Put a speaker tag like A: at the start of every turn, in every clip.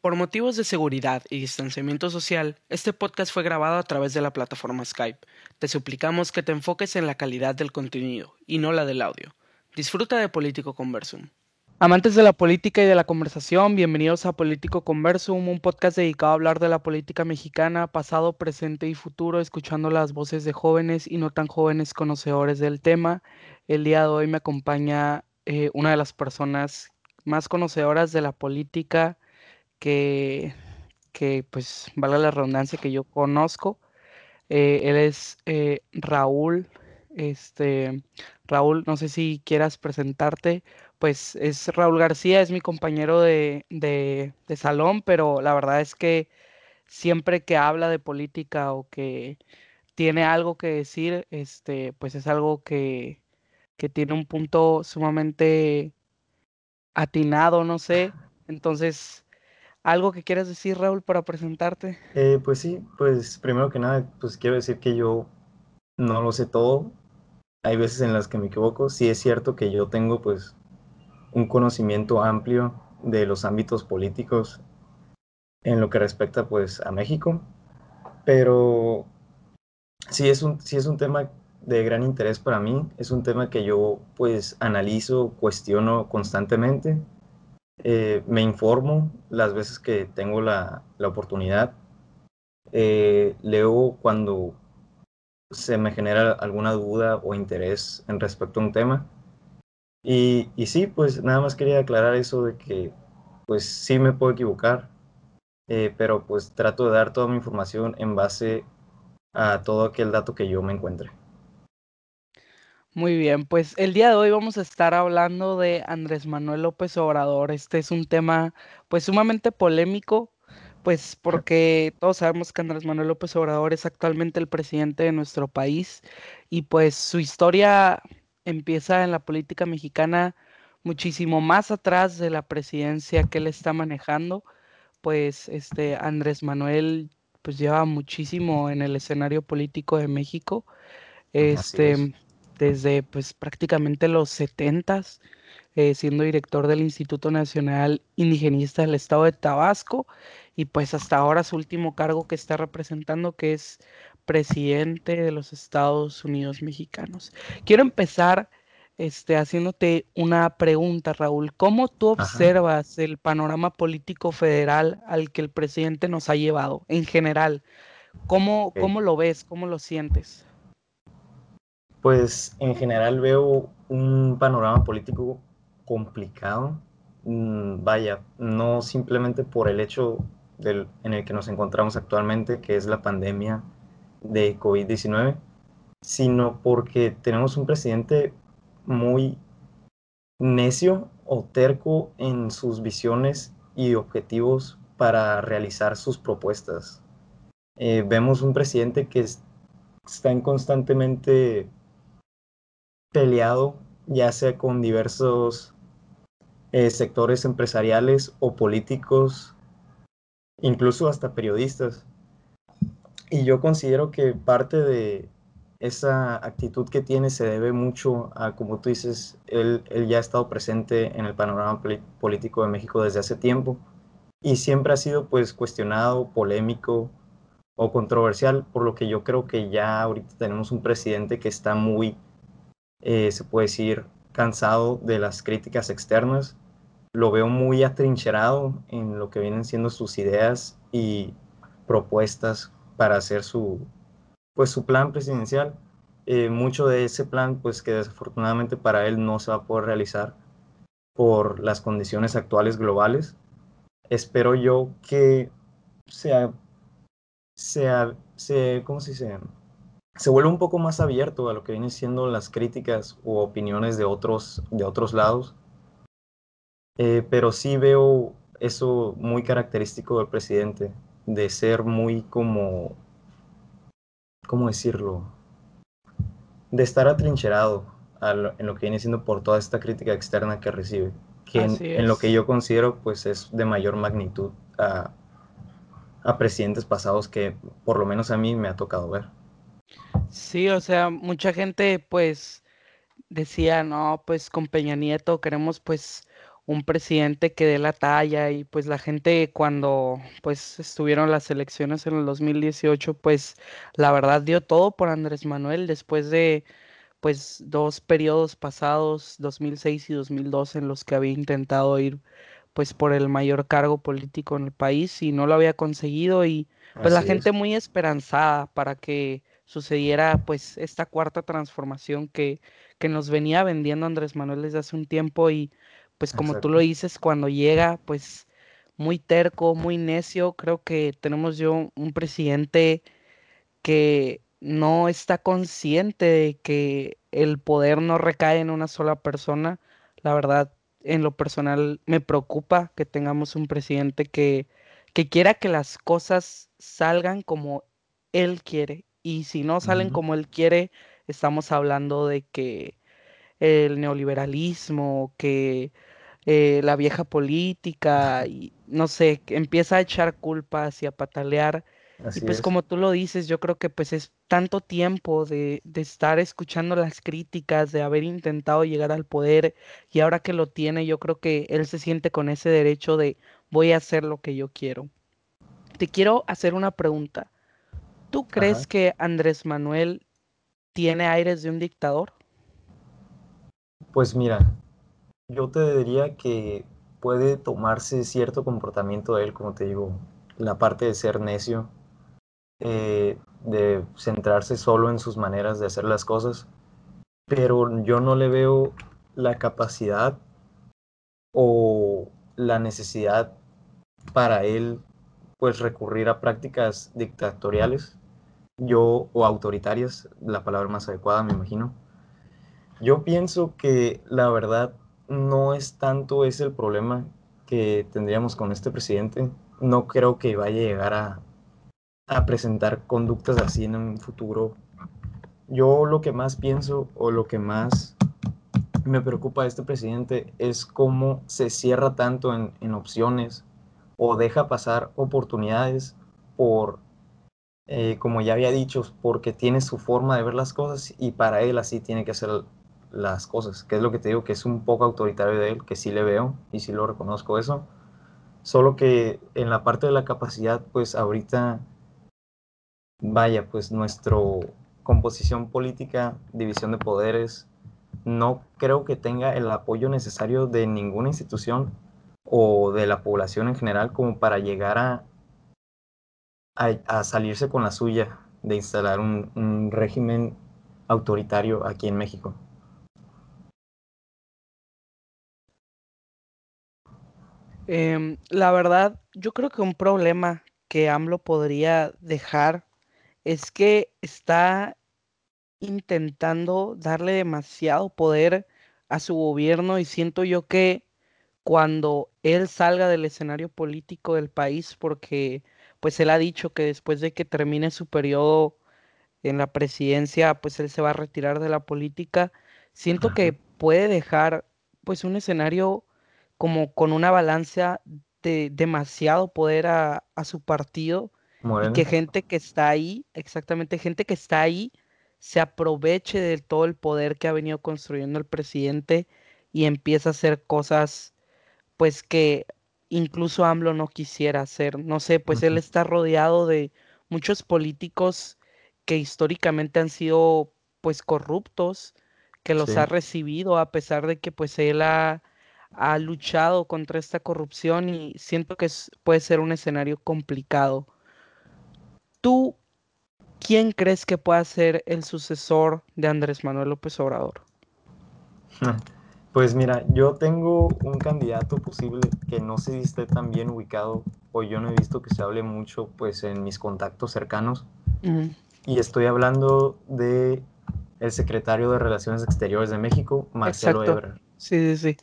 A: Por motivos de seguridad y distanciamiento social, este podcast fue grabado a través de la plataforma Skype. Te suplicamos que te enfoques en la calidad del contenido y no la del audio. Disfruta de Político Conversum. Amantes de la política y de la conversación, bienvenidos a Político Conversum, un podcast dedicado a hablar de la política mexicana, pasado, presente y futuro, escuchando las voces de jóvenes y no tan jóvenes conocedores del tema. El día de hoy me acompaña eh, una de las personas más conocedoras de la política que, que pues, valga la redundancia, que yo conozco. Eh, él es eh, Raúl. Este, Raúl, no sé si quieras presentarte pues es Raúl García, es mi compañero de, de, salón, pero la verdad es que siempre que habla de política o que tiene algo que decir, este, pues es algo que, que tiene un punto sumamente atinado, no sé. Entonces, ¿algo que quieras decir, Raúl, para presentarte?
B: Eh, pues sí, pues primero que nada, pues quiero decir que yo no lo sé todo. Hay veces en las que me equivoco. Sí es cierto que yo tengo pues un conocimiento amplio de los ámbitos políticos en lo que respecta pues a México, pero sí es un, sí es un tema de gran interés para mí, es un tema que yo pues analizo, cuestiono constantemente, eh, me informo las veces que tengo la, la oportunidad, eh, leo cuando se me genera alguna duda o interés en respecto a un tema y, y sí, pues nada más quería aclarar eso de que pues sí me puedo equivocar, eh, pero pues trato de dar toda mi información en base a todo aquel dato que yo me encuentre.
A: Muy bien, pues el día de hoy vamos a estar hablando de Andrés Manuel López Obrador. Este es un tema pues sumamente polémico, pues porque todos sabemos que Andrés Manuel López Obrador es actualmente el presidente de nuestro país y pues su historia empieza en la política mexicana muchísimo más atrás de la presidencia que él está manejando, pues este Andrés Manuel pues lleva muchísimo en el escenario político de México, este desde pues prácticamente los setentas, eh, siendo director del Instituto Nacional Indigenista del Estado de Tabasco y pues hasta ahora su último cargo que está representando que es presidente de los Estados Unidos mexicanos. Quiero empezar este, haciéndote una pregunta, Raúl. ¿Cómo tú observas el panorama político federal al que el presidente nos ha llevado en general? ¿Cómo, ¿Cómo lo ves? ¿Cómo lo sientes?
B: Pues en general veo un panorama político complicado. Mm, vaya, no simplemente por el hecho del, en el que nos encontramos actualmente, que es la pandemia de COVID-19, sino porque tenemos un presidente muy necio o terco en sus visiones y objetivos para realizar sus propuestas. Eh, vemos un presidente que está en constantemente peleado, ya sea con diversos eh, sectores empresariales o políticos, incluso hasta periodistas. Y yo considero que parte de esa actitud que tiene se debe mucho a, como tú dices, él, ya ha estado presente en el panorama político de México desde hace tiempo y siempre ha sido pues cuestionado, polémico o controversial, por lo que yo creo que ya ahorita tenemos un presidente que está muy, eh, se puede decir, cansado de las críticas externas. Lo veo muy atrincherado en lo que vienen siendo sus ideas y propuestas para hacer su, pues, su plan presidencial. Eh, mucho de ese plan, pues que desafortunadamente para él no se va a poder realizar por las condiciones actuales globales. Espero yo que sea, sea, se, ¿cómo se dice? Se vuelva un poco más abierto a lo que vienen siendo las críticas u opiniones de otros, de otros lados. Eh, pero sí veo eso muy característico del presidente, de ser muy como, ¿cómo decirlo? De estar atrincherado en lo que viene siendo por toda esta crítica externa que recibe, que en, lo que yo considero pues es de mayor magnitud a, a presidentes pasados que por lo menos a mí me ha tocado ver.
A: Sí, o sea, mucha gente pues decía, no, pues con Peña Nieto queremos pues un presidente que dé la talla y pues la gente cuando pues estuvieron las elecciones en el 2018 pues la verdad dio todo por Andrés Manuel después de pues dos periodos pasados 2006 y 2012 en los que había intentado ir pues por el mayor cargo político en el país y no lo había conseguido y pues la gente muy esperanzada para que sucediera pues esta cuarta transformación que, que nos venía vendiendo Andrés Manuel desde hace un tiempo y pues como tú lo dices, cuando llega, pues muy terco, muy necio, creo que tenemos yo un presidente que no está consciente de que el poder no recae en una sola persona. La verdad, en lo personal, me preocupa que tengamos un presidente que, que quiera que las cosas salgan como él quiere. Y si no salen como él quiere, estamos hablando de que el neoliberalismo, que eh, la vieja política y no sé, empieza a echar culpas y a patalear. y pues como tú lo dices, yo creo que pues es tanto tiempo de, de, estar escuchando las críticas, de haber intentado llegar al poder y ahora que lo tiene, yo creo que él se siente con ese derecho de voy a hacer lo que yo quiero. Te quiero hacer una pregunta. ¿Tú crees que Andrés Manuel tiene aires de un dictador?
B: Pues mira, yo te diría que puede tomarse cierto comportamiento de él, como te digo, la parte de ser necio, eh, de centrarse solo en sus maneras de hacer las cosas, pero yo no le veo la capacidad o la necesidad para él pues recurrir a prácticas dictatoriales yo o autoritarias la palabra más adecuada me imagino yo pienso que la verdad no es tanto ese el problema que tendríamos con este presidente. No creo que vaya a llegar a, presentar conductas así en un futuro. Yo lo que más pienso o lo que más me preocupa de este presidente es cómo se cierra tanto en, en opciones o deja pasar oportunidades por, eh, como ya había dicho, porque tiene su forma de ver las cosas y para él así tiene que hacer las cosas, que es lo que te digo, que es un poco autoritario de él, que sí le veo y sí lo reconozco eso. Solo que en la parte de la capacidad, pues ahorita, vaya, pues nuestra composición política, división de poderes, no creo que tenga el apoyo necesario de ninguna institución o de la población en general como para llegar a, a, salirse con la suya de instalar un régimen autoritario aquí en México.
A: Em, la verdad, yo creo que un problema que AMLO podría dejar es que está intentando darle demasiado poder a su gobierno y siento yo que cuando él salga del escenario político del país, porque pues él ha dicho que después de que termine su periodo en la presidencia, pues él se va a retirar de la política, siento que puede dejar pues un escenario como con una balanza de demasiado poder a, su partido y que gente que está ahí, exactamente gente que está ahí, se aproveche de todo el poder que ha venido construyendo el presidente y empieza a hacer cosas pues que incluso AMLO no quisiera hacer. No sé, pues él está rodeado de muchos políticos que históricamente han sido pues corruptos, que los ha recibido a pesar de que pues él ha ha luchado contra esta corrupción y siento que puede ser un escenario complicado. ¿Tú quién crees que pueda ser el sucesor de Andrés Manuel López Obrador?
B: Pues mira, yo tengo un candidato posible que no sé si esté tan bien ubicado o yo no he visto que se hable mucho pues en mis contactos cercanos. Y estoy hablando de el secretario de Relaciones Exteriores de México, Marcelo Ebrard.
A: Sí, sí, sí.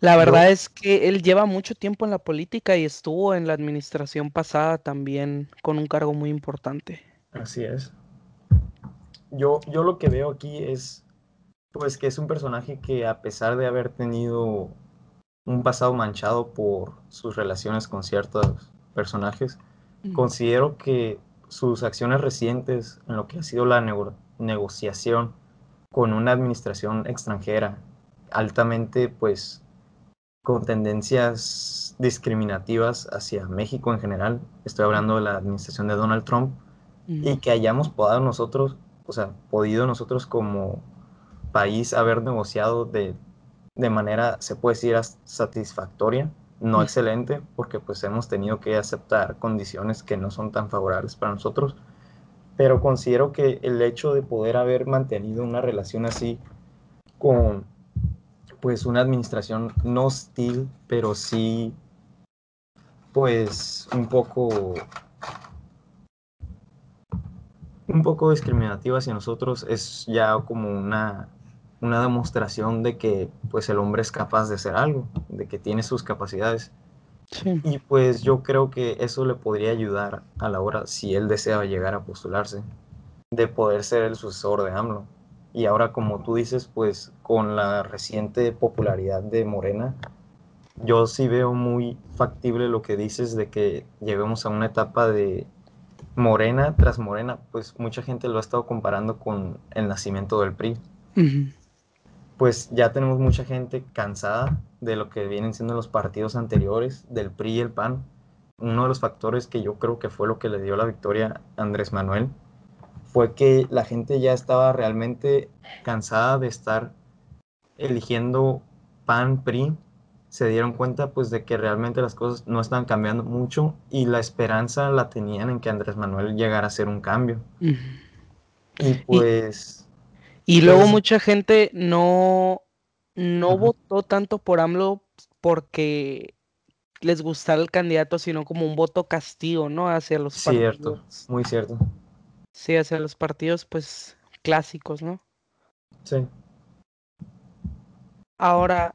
A: La verdad es que él lleva mucho tiempo en la política y estuvo en la administración pasada también con un cargo muy importante.
B: Así es. Yo, yo lo que veo aquí es pues que es un personaje que a pesar de haber tenido un pasado manchado por sus relaciones con ciertos personajes, considero que sus acciones recientes en lo que ha sido la negociación con una administración extranjera altamente pues con tendencias discriminativas hacia México en general, estoy hablando de la administración de Donald Trump, y que hayamos podido nosotros, o sea, podido nosotros como país haber negociado de, de manera, se puede decir, satisfactoria, no excelente, porque pues hemos tenido que aceptar condiciones que no son tan favorables para nosotros, pero considero que el hecho de poder haber mantenido una relación así con pues una administración no hostil, pero sí pues un poco un poco discriminativa hacia nosotros es ya como una, una demostración de que pues el hombre es capaz de hacer algo, de que tiene sus capacidades. Y pues yo creo que eso le podría ayudar a la hora, si él desea llegar a postularse, de poder ser el sucesor de AMLO. Y ahora, como tú dices, pues con la reciente popularidad de Morena, yo sí veo muy factible lo que dices de que lleguemos a una etapa de Morena tras Morena, pues mucha gente lo ha estado comparando con el nacimiento del PRI. Pues ya tenemos mucha gente cansada de lo que vienen siendo los partidos anteriores, del PRI y el PAN. Uno de los factores que yo creo que fue lo que le dio la victoria a Andrés Manuel fue que la gente ya estaba realmente cansada de estar eligiendo PAN, PRI se dieron cuenta pues de que realmente las cosas no estaban cambiando mucho y la esperanza la tenían en que Andrés Manuel llegara a hacer un cambio. Y pues...
A: Y, luego pues mucha gente no, no votó tanto por AMLO porque les gustara el candidato, sino como un voto castigo, ¿no? Hacia los
B: partidos. Cierto, muy cierto.
A: Sí, hacia los partidos pues clásicos, ¿no?
B: Sí.
A: Ahora,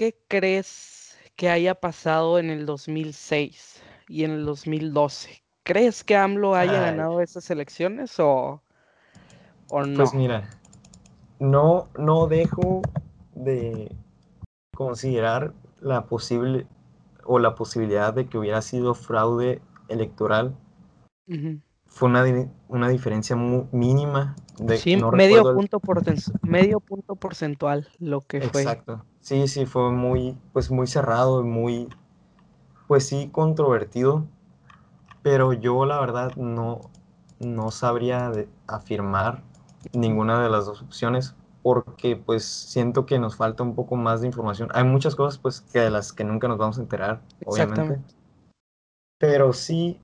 A: ¿qué crees que haya pasado en el 2006 y en el 2012? ¿Crees que AMLO haya ganado esas elecciones o, o no?
B: Pues mira, no, no dejo de considerar la posible o la posibilidad de que hubiera sido fraude electoral fue una, una diferencia muy mínima. De,
A: sí, medio, punto medio punto porcentual lo que fue.
B: Exacto. Sí, sí, fue muy, pues muy cerrado y muy, pues sí, controvertido. Pero yo la verdad no, no sabría afirmar ninguna de las dos opciones porque pues siento que nos falta un poco más de información. Hay muchas cosas pues que de las que nunca nos vamos a enterar, obviamente. Pero sí,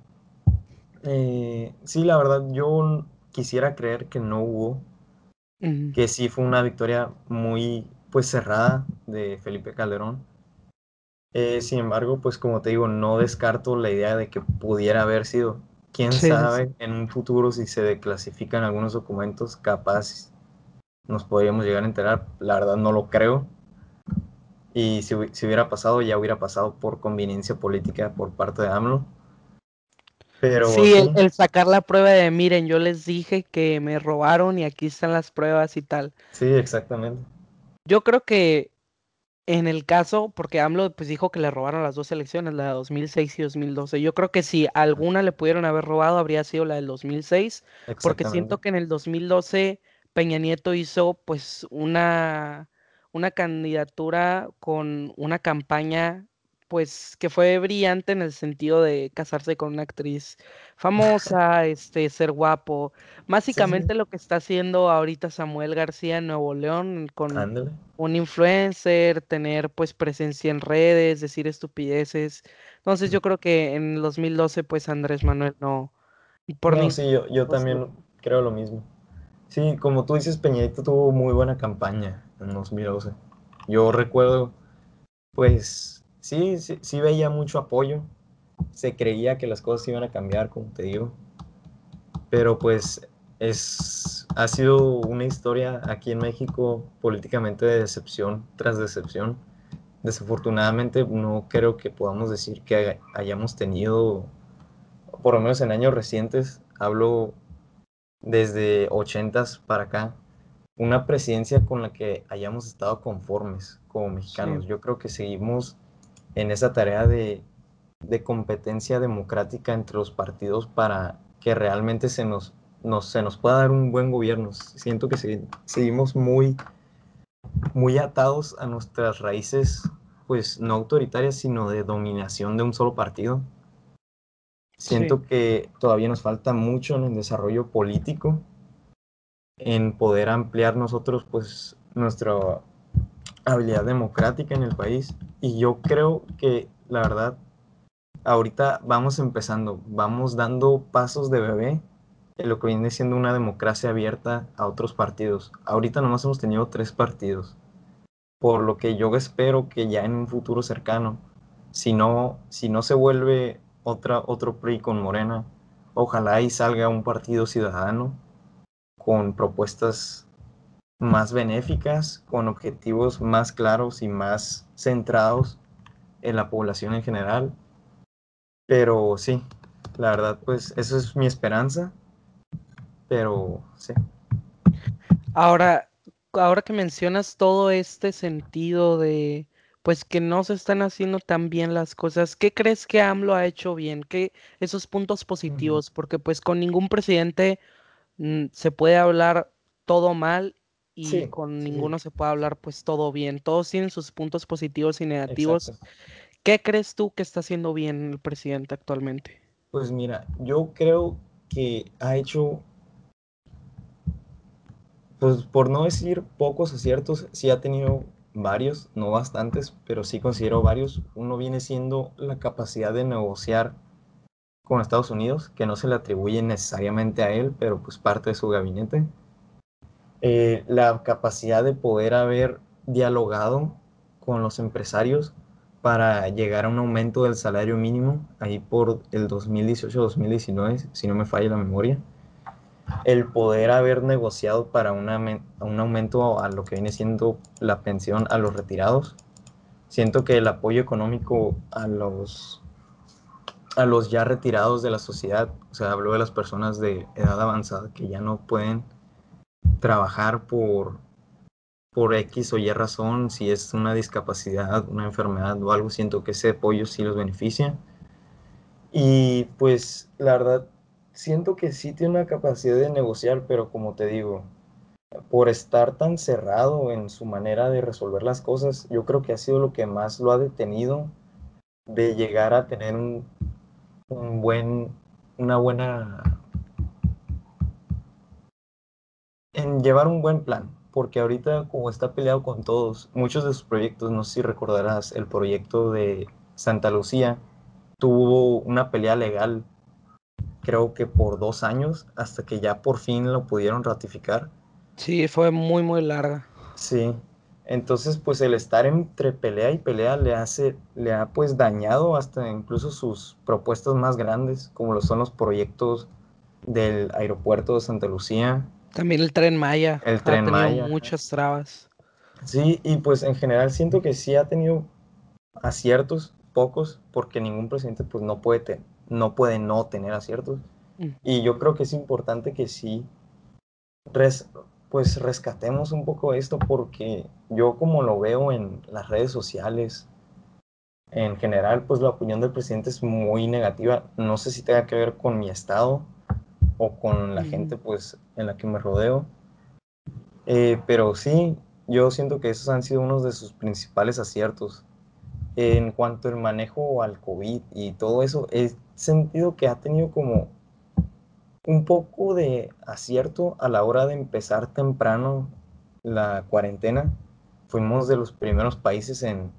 B: eh, sí, la verdad, yo quisiera creer que no hubo, que sí fue una victoria muy pues cerrada de Felipe Calderón. Eh, sin embargo, pues como te digo, no descarto la idea de que pudiera haber sido. Quién sabe en un futuro si se declasifican algunos documentos, capaz nos podríamos llegar a enterar. La verdad no lo creo. Y si, si hubiera pasado, ya hubiera pasado por conveniencia política por parte de AMLO
A: sí, el, sacar la prueba de, miren, yo les dije que me robaron y aquí están las pruebas y tal.
B: Sí, exactamente.
A: Yo creo que en el caso, porque AMLO pues dijo que le robaron las dos elecciones, la de 2006 y 2012. Yo creo que si alguna le pudieron haber robado, habría sido la del 2006, porque siento que en el 2012 Peña Nieto hizo pues una, una candidatura con una campaña pues que fue brillante en el sentido de casarse con una actriz famosa, este, ser guapo. Básicamente lo que está haciendo ahorita Samuel García en Nuevo León con un influencer, tener pues presencia en redes, decir estupideces. Entonces yo creo que en 2012 pues Andrés Manuel no...
B: Por no, sí, yo, yo también creo lo mismo. Sí, como tú dices, Peñito tuvo muy buena campaña en 2012. Yo recuerdo, pues, sí, sí, veía mucho apoyo. Se creía que las cosas iban a cambiar, como te digo. Pero pues es, ha sido una historia aquí en México políticamente de decepción tras decepción. Desafortunadamente no creo que podamos decir que hayamos tenido, por lo menos en años recientes, hablo desde 80s para acá, una presidencia con la que hayamos estado conformes como mexicanos. Yo creo que seguimos en esa tarea de, competencia democrática entre los partidos para que realmente se nos, se nos pueda dar un buen gobierno. Siento que seguimos muy, muy atados a nuestras raíces, pues no autoritarias, sino de dominación de un solo partido. Siento que todavía nos falta mucho en el desarrollo político, en poder ampliar nosotros, pues, nuestra habilidad democrática en el país. Y yo creo que, la verdad, ahorita vamos empezando, vamos dando pasos de bebé en lo que viene siendo una democracia abierta a otros partidos. Ahorita nomás hemos tenido tres partidos, por lo que yo espero que ya en un futuro cercano, si no, si no se vuelve otra, otro PRI con Morena, ojalá y salga un partido ciudadano con propuestas más benéficas, con objetivos más claros y más centrados en la población en general. Pero sí, la verdad, pues eso es mi esperanza pero sí.
A: Ahora, ahora que mencionas todo este sentido de, pues que no se están haciendo tan bien las cosas, ¿qué crees que AMLO ha hecho bien? ¿Qué esos puntos positivos? Porque pues con ningún presidente mm, se puede hablar todo mal y con ninguno se puede hablar pues todo bien. Todos tienen sus puntos positivos y negativos. ¿Qué crees tú que está haciendo bien el presidente actualmente?
B: Pues mira, yo creo que ha hecho pues por no decir pocos aciertos, sí ha tenido varios, no bastantes, pero sí considero varios. Uno viene siendo la capacidad de negociar con Estados Unidos, que no se le atribuye necesariamente a él, pero pues parte de su gabinete. Eh, la capacidad de poder haber dialogado con los empresarios para llegar a un aumento del salario mínimo ahí por el 2018-2019, si no me falla la memoria el poder haber negociado para un aumento a lo que viene siendo la pensión a los retirados. Siento que el apoyo económico a los, a los ya retirados de la sociedad, o sea, hablo de las personas de edad avanzada que ya no pueden trabajar por, por X o Y razón, si es una discapacidad, una enfermedad o algo, siento que ese apoyo sí los beneficia. Y pues la verdad, siento que sí tiene una capacidad de negociar, pero como te digo, por estar tan cerrado en su manera de resolver las cosas, yo creo que ha sido lo que más lo ha detenido de llegar a tener un, buen, una buena, en llevar un buen plan, porque ahorita como está peleado con todos, muchos de sus proyectos, no sé si recordarás, el proyecto de Santa Lucía tuvo una pelea legal creo que por dos años, hasta que ya por fin lo pudieron ratificar.
A: Sí, fue muy, muy larga.
B: Sí, entonces pues el estar entre pelea y pelea le hace, le ha pues dañado hasta incluso sus propuestas más grandes, como lo son los proyectos del aeropuerto de Santa Lucía.
A: También el tren Maya.
B: El tren Maya.
A: Muchas trabas.
B: Sí, y pues en general siento que sí ha tenido aciertos, pocos, porque ningún presidente pues no puede no puede no tener aciertos. Mm. Y yo creo que es importante que sí, pues rescatemos un poco esto porque yo como lo veo en las redes sociales, en general, pues la opinión del presidente es muy negativa. No sé si tenga que ver con mi estado o con la gente pues en la que me rodeo. Eh, pero sí, yo siento que esos han sido unos de sus principales aciertos. En cuanto al manejo al COVID y todo eso, es, sentido que ha tenido como un poco de acierto a la hora de empezar temprano la cuarentena. Fuimos de los primeros países en,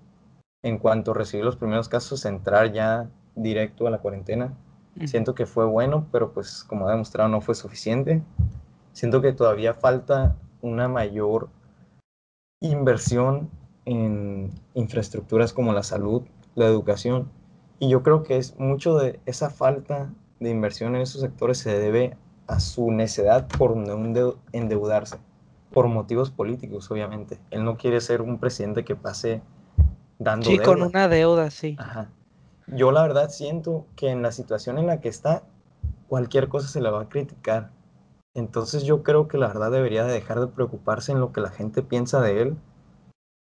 B: en cuanto a recibir los primeros casos, entrar ya directo a la cuarentena. Siento que fue bueno, pero pues como ha demostrado no fue suficiente. Siento que todavía falta una mayor inversión en infraestructuras como la salud, la educación y yo creo que es mucho de esa falta de inversión en esos sectores se debe a su necedad por endeudarse, por motivos políticos, obviamente. Él no quiere ser un presidente que pase dando
A: sí, con una deuda, sí.
B: Ajá. Yo la verdad siento que en la situación en la que está, cualquier cosa se le va a criticar. Entonces yo creo que la verdad debería dejar de preocuparse en lo que la gente piensa de él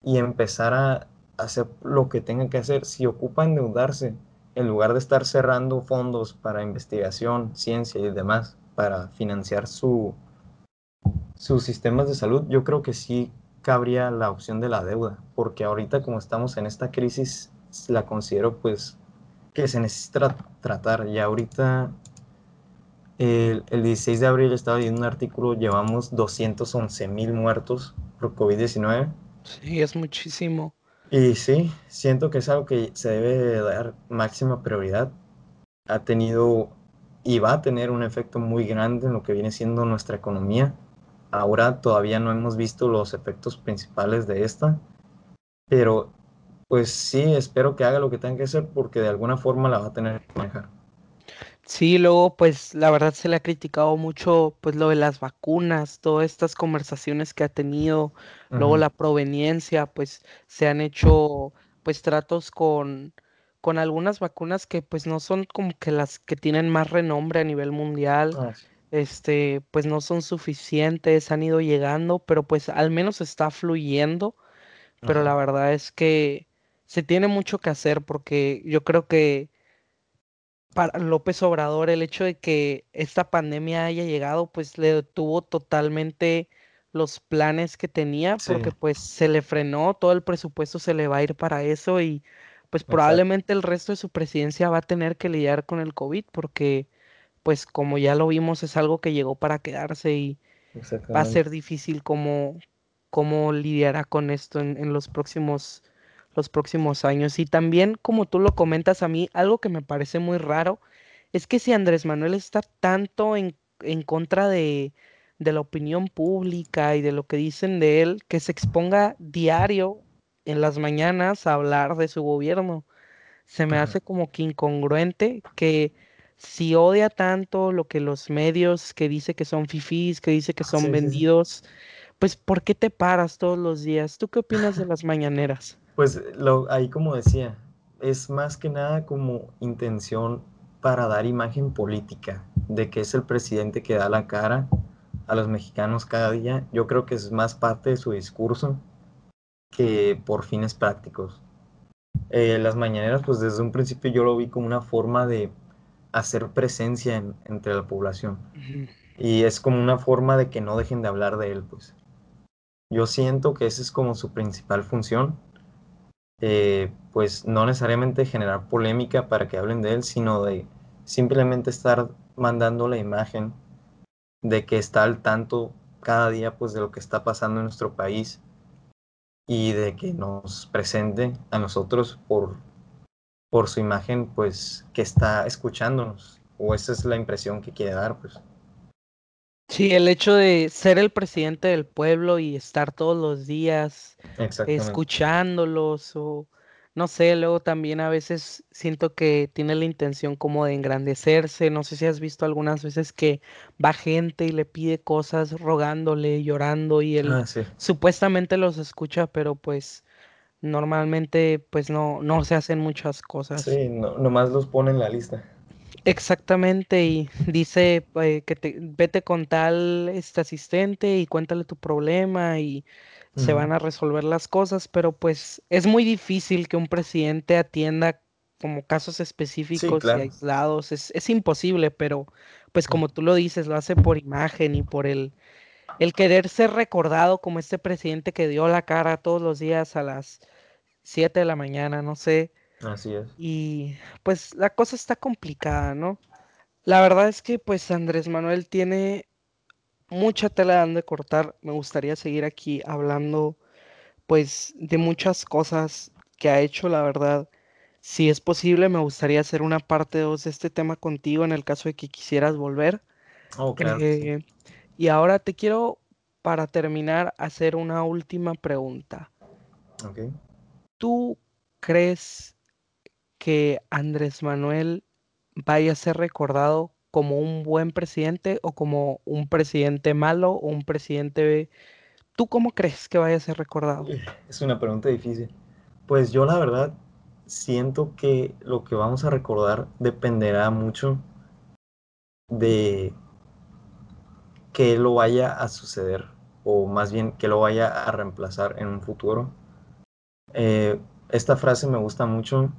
B: y empezar a hacer lo que tenga que hacer. Si ocupa endeudarse, en lugar de estar cerrando fondos para investigación, ciencia y demás, para financiar su, sus sistemas de salud, yo creo que sí cabría la opción de la deuda, porque ahorita como estamos en esta crisis, la considero pues que se necesita tratar. Y ahorita, el, 16 de abril estaba viendo un artículo, llevamos 211 mil muertos por COVID-19.
A: Sí, es muchísimo.
B: Y sí, siento que es algo que se debe dar máxima prioridad. Ha tenido y va a tener un efecto muy grande en lo que viene siendo nuestra economía. Ahora todavía no hemos visto los efectos principales de esta, pero pues sí, espero que haga lo que tenga que hacer porque de alguna forma la va a tener que manejar.
A: Sí, luego pues la verdad se le ha criticado mucho pues lo de las vacunas, todas estas conversaciones que ha tenido, luego la proveniencia, pues se han hecho pues tratos con, con algunas vacunas que pues no son como que las que tienen más renombre a nivel mundial, ah, este pues no son suficientes, han ido llegando, pero pues al menos está fluyendo, pero la verdad es que se tiene mucho que hacer porque yo creo que para López Obrador el hecho de que esta pandemia haya llegado pues le detuvo totalmente los planes que tenía porque pues se le frenó, todo el presupuesto se le va a ir para eso y pues probablemente el resto de su presidencia va a tener que lidiar con el COVID porque pues como ya lo vimos es algo que llegó para quedarse y va a ser difícil cómo, cómo lidiará con esto en, en los próximos los próximos años. Y también, como tú lo comentas a mí, algo que me parece muy raro es que si Andrés Manuel está tanto en, en contra de, de la opinión pública y de lo que dicen de él, que se exponga diario en las mañanas a hablar de su gobierno. Se me hace como que incongruente que si odia tanto lo que los medios que dice que son fifís, que dice que son vendidos, pues ¿por qué te paras todos los días? ¿Tú qué opinas de las mañaneras?
B: Pues lo, ahí como decía, es más que nada como intención para dar imagen política de que es el presidente que da la cara a los mexicanos cada día. Yo creo que es más parte de su discurso que por fines prácticos. Eh, las mañaneras, pues desde un principio yo lo vi como una forma de hacer presencia entre la población. Y es como una forma de que no dejen de hablar de él, pues. Yo siento que esa es como su principal función eh, pues no necesariamente generar polémica para que hablen de él, sino de simplemente estar mandando la imagen de que está al tanto cada día pues de lo que está pasando en nuestro país y de que nos presente a nosotros por, por su imagen pues que está escuchándonos o esa es la impresión que quiere dar pues.
A: Sí, el hecho de ser el presidente del pueblo y estar todos los días escuchándolos o no sé, luego también a veces siento que tiene la intención como de engrandecerse, no sé si has visto algunas veces que va gente y le pide cosas rogándole, llorando y él ah, supuestamente los escucha, pero pues normalmente pues no, no se hacen muchas cosas.
B: Sí, no, nomás los pone en la lista.
A: Exactamente, y dice eh, que te, vete con tal este asistente y cuéntale tu problema y se van a resolver las cosas, pero pues es muy difícil que un presidente atienda como casos específicos y aislados, es, es, imposible, pero pues como tú lo dices, lo hace por imagen y por el, el querer ser recordado como este presidente que dio la cara todos los días a las 7 de la mañana, no sé,
B: Así es.
A: Y pues la cosa está complicada, ¿no? La verdad es que pues Andrés Manuel tiene mucha tela de cortar. Me gustaría seguir aquí hablando pues de muchas cosas que ha hecho, la verdad. Si es posible, me gustaría hacer una parte 2 de este tema contigo en el caso de que quisieras volver.
B: Oh, claro. Eh,
A: y ahora te quiero, para terminar, hacer una última pregunta.
B: Ok.
A: ¿Tú crees que Andrés Manuel vaya a ser recordado como un buen presidente o como un presidente malo o un presidente... ¿Tú cómo crees que vaya a ser recordado?
B: Es una pregunta difícil. Pues yo la verdad siento que lo que vamos a recordar dependerá mucho de que lo vaya a suceder o más bien que lo vaya a reemplazar en un futuro. Eh, esta frase me gusta mucho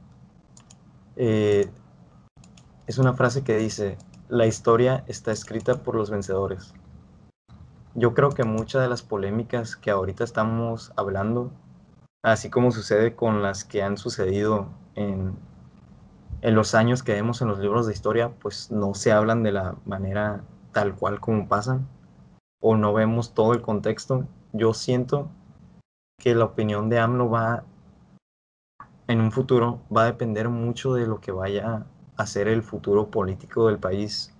B: eh, es una frase que dice, la historia está escrita por los vencedores. yo creo que muchas de las polémicas que ahorita estamos hablando, así como sucede con las que han sucedido en, en los años que vemos en los libros de historia, pues no se hablan de la manera tal cual como pasan o no vemos todo el contexto. Yo siento que la opinión de AMLO va en un futuro va a depender mucho de lo que vaya a ser el futuro político del país.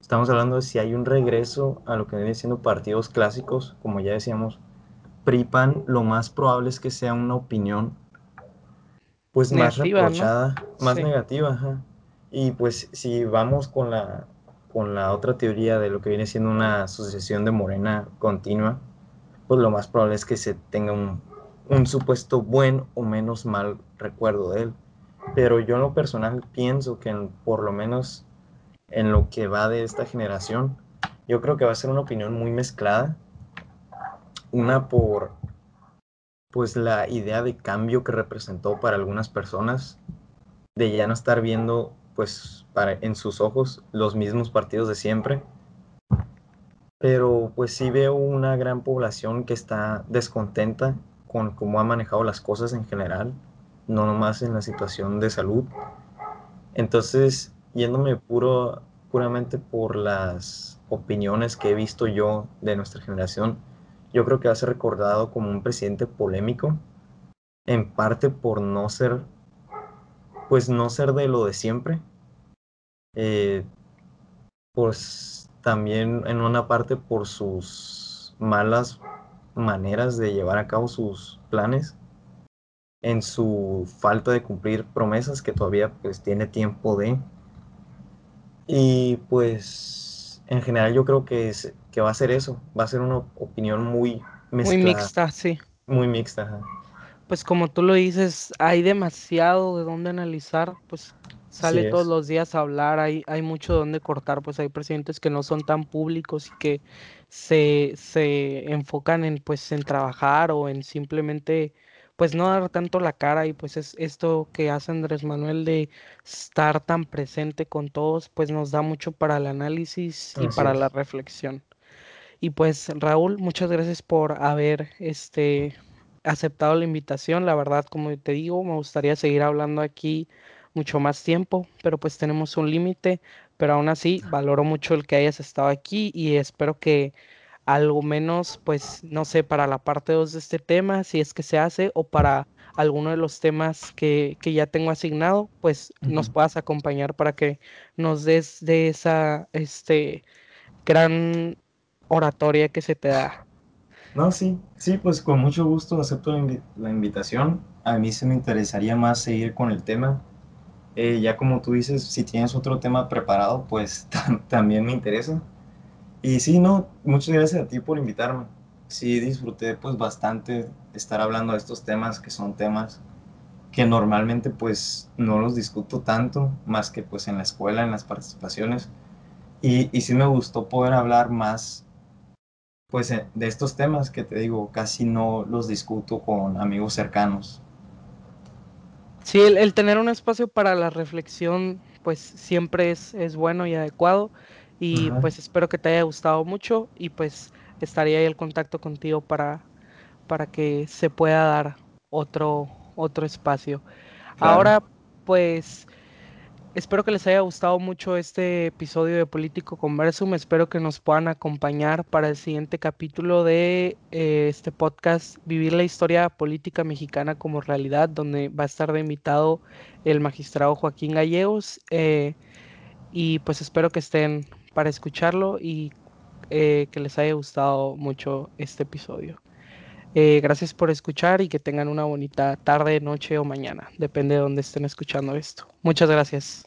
B: Estamos hablando de si hay un regreso a lo que viene siendo partidos clásicos, como ya decíamos, PRIPAN, lo más probable es que sea una opinión pues más reprochada, más negativa, Y pues si vamos con la con la otra teoría de lo que viene siendo una sucesión de morena continua, pues lo más probable es que se tenga un, un supuesto buen o menos mal recuerdo de él. Pero yo en lo personal pienso que por lo menos en lo que va de esta generación, yo creo que va a ser una opinión muy mezclada. Una por pues la idea de cambio que representó para algunas personas, de ya no estar viendo pues en sus ojos los mismos partidos de siempre. Pero pues sí veo una gran población que está descontenta con cómo ha manejado las cosas en general, no nomás en la situación de salud. Entonces, yéndome puro, puramente por las opiniones que he visto yo de nuestra generación, yo creo que va a ser recordado como un presidente polémico, en parte por no ser, pues no ser de lo de siempre, eh, pues también en una parte por sus malas maneras de llevar a cabo sus planes, en su falta de cumplir promesas que todavía pues tiene tiempo de. Y pues en general yo creo que, es, que va a ser eso, va a ser una opinión muy
A: Muy mixta, sí.
B: Muy mixta.
A: Pues como tú lo dices, hay demasiado de dónde analizar, pues sale todos los días a hablar, hay, hay mucho donde cortar, pues hay presidentes que no son tan públicos y que se, se enfocan en pues en trabajar o en simplemente pues no dar tanto la cara y pues es esto que hace Andrés Manuel de estar tan presente con todos, pues nos da mucho para el análisis y para la reflexión. Y pues Raúl, muchas gracias por haber este aceptado la invitación. La verdad, como te digo, me gustaría seguir hablando aquí mucho más tiempo, pero pues tenemos un límite, pero aún así valoro mucho el que hayas estado aquí y espero que algo menos, pues no sé, para la parte 2 de este tema, si es que se hace, o para alguno de los temas que, que ya tengo asignado, pues nos puedas acompañar para que nos des de esa este, gran oratoria que se te da.
B: No, sí, sí, pues con mucho gusto acepto la invitación. A mí se me interesaría más seguir con el tema eh, ya como tú dices, si tienes otro tema preparado, pues también me interesa. Y sí, no, muchas gracias a ti por invitarme. Sí, disfruté pues bastante estar hablando de estos temas que son temas que normalmente pues no los discuto tanto, más que pues en la escuela, en las participaciones. Y, y sí me gustó poder hablar más pues eh, de estos temas que te digo, casi no los discuto con amigos cercanos.
A: Sí, el, tener un espacio para la reflexión, pues siempre es, es bueno y adecuado. Y pues espero que te haya gustado mucho y pues estaría ahí el contacto contigo para, para que se pueda dar otro, otro espacio. Ahora, pues Espero que les haya gustado mucho este episodio de Político Conversum. Espero que nos puedan acompañar para el siguiente capítulo de eh, este podcast, Vivir la historia política mexicana como realidad, donde va a estar de invitado el magistrado Joaquín Gallegos. Eh, y pues espero que estén para escucharlo y eh, que les haya gustado mucho este episodio. Gracias por escuchar y que tengan una bonita tarde, noche o mañana. Depende de dónde estén escuchando esto. Muchas gracias.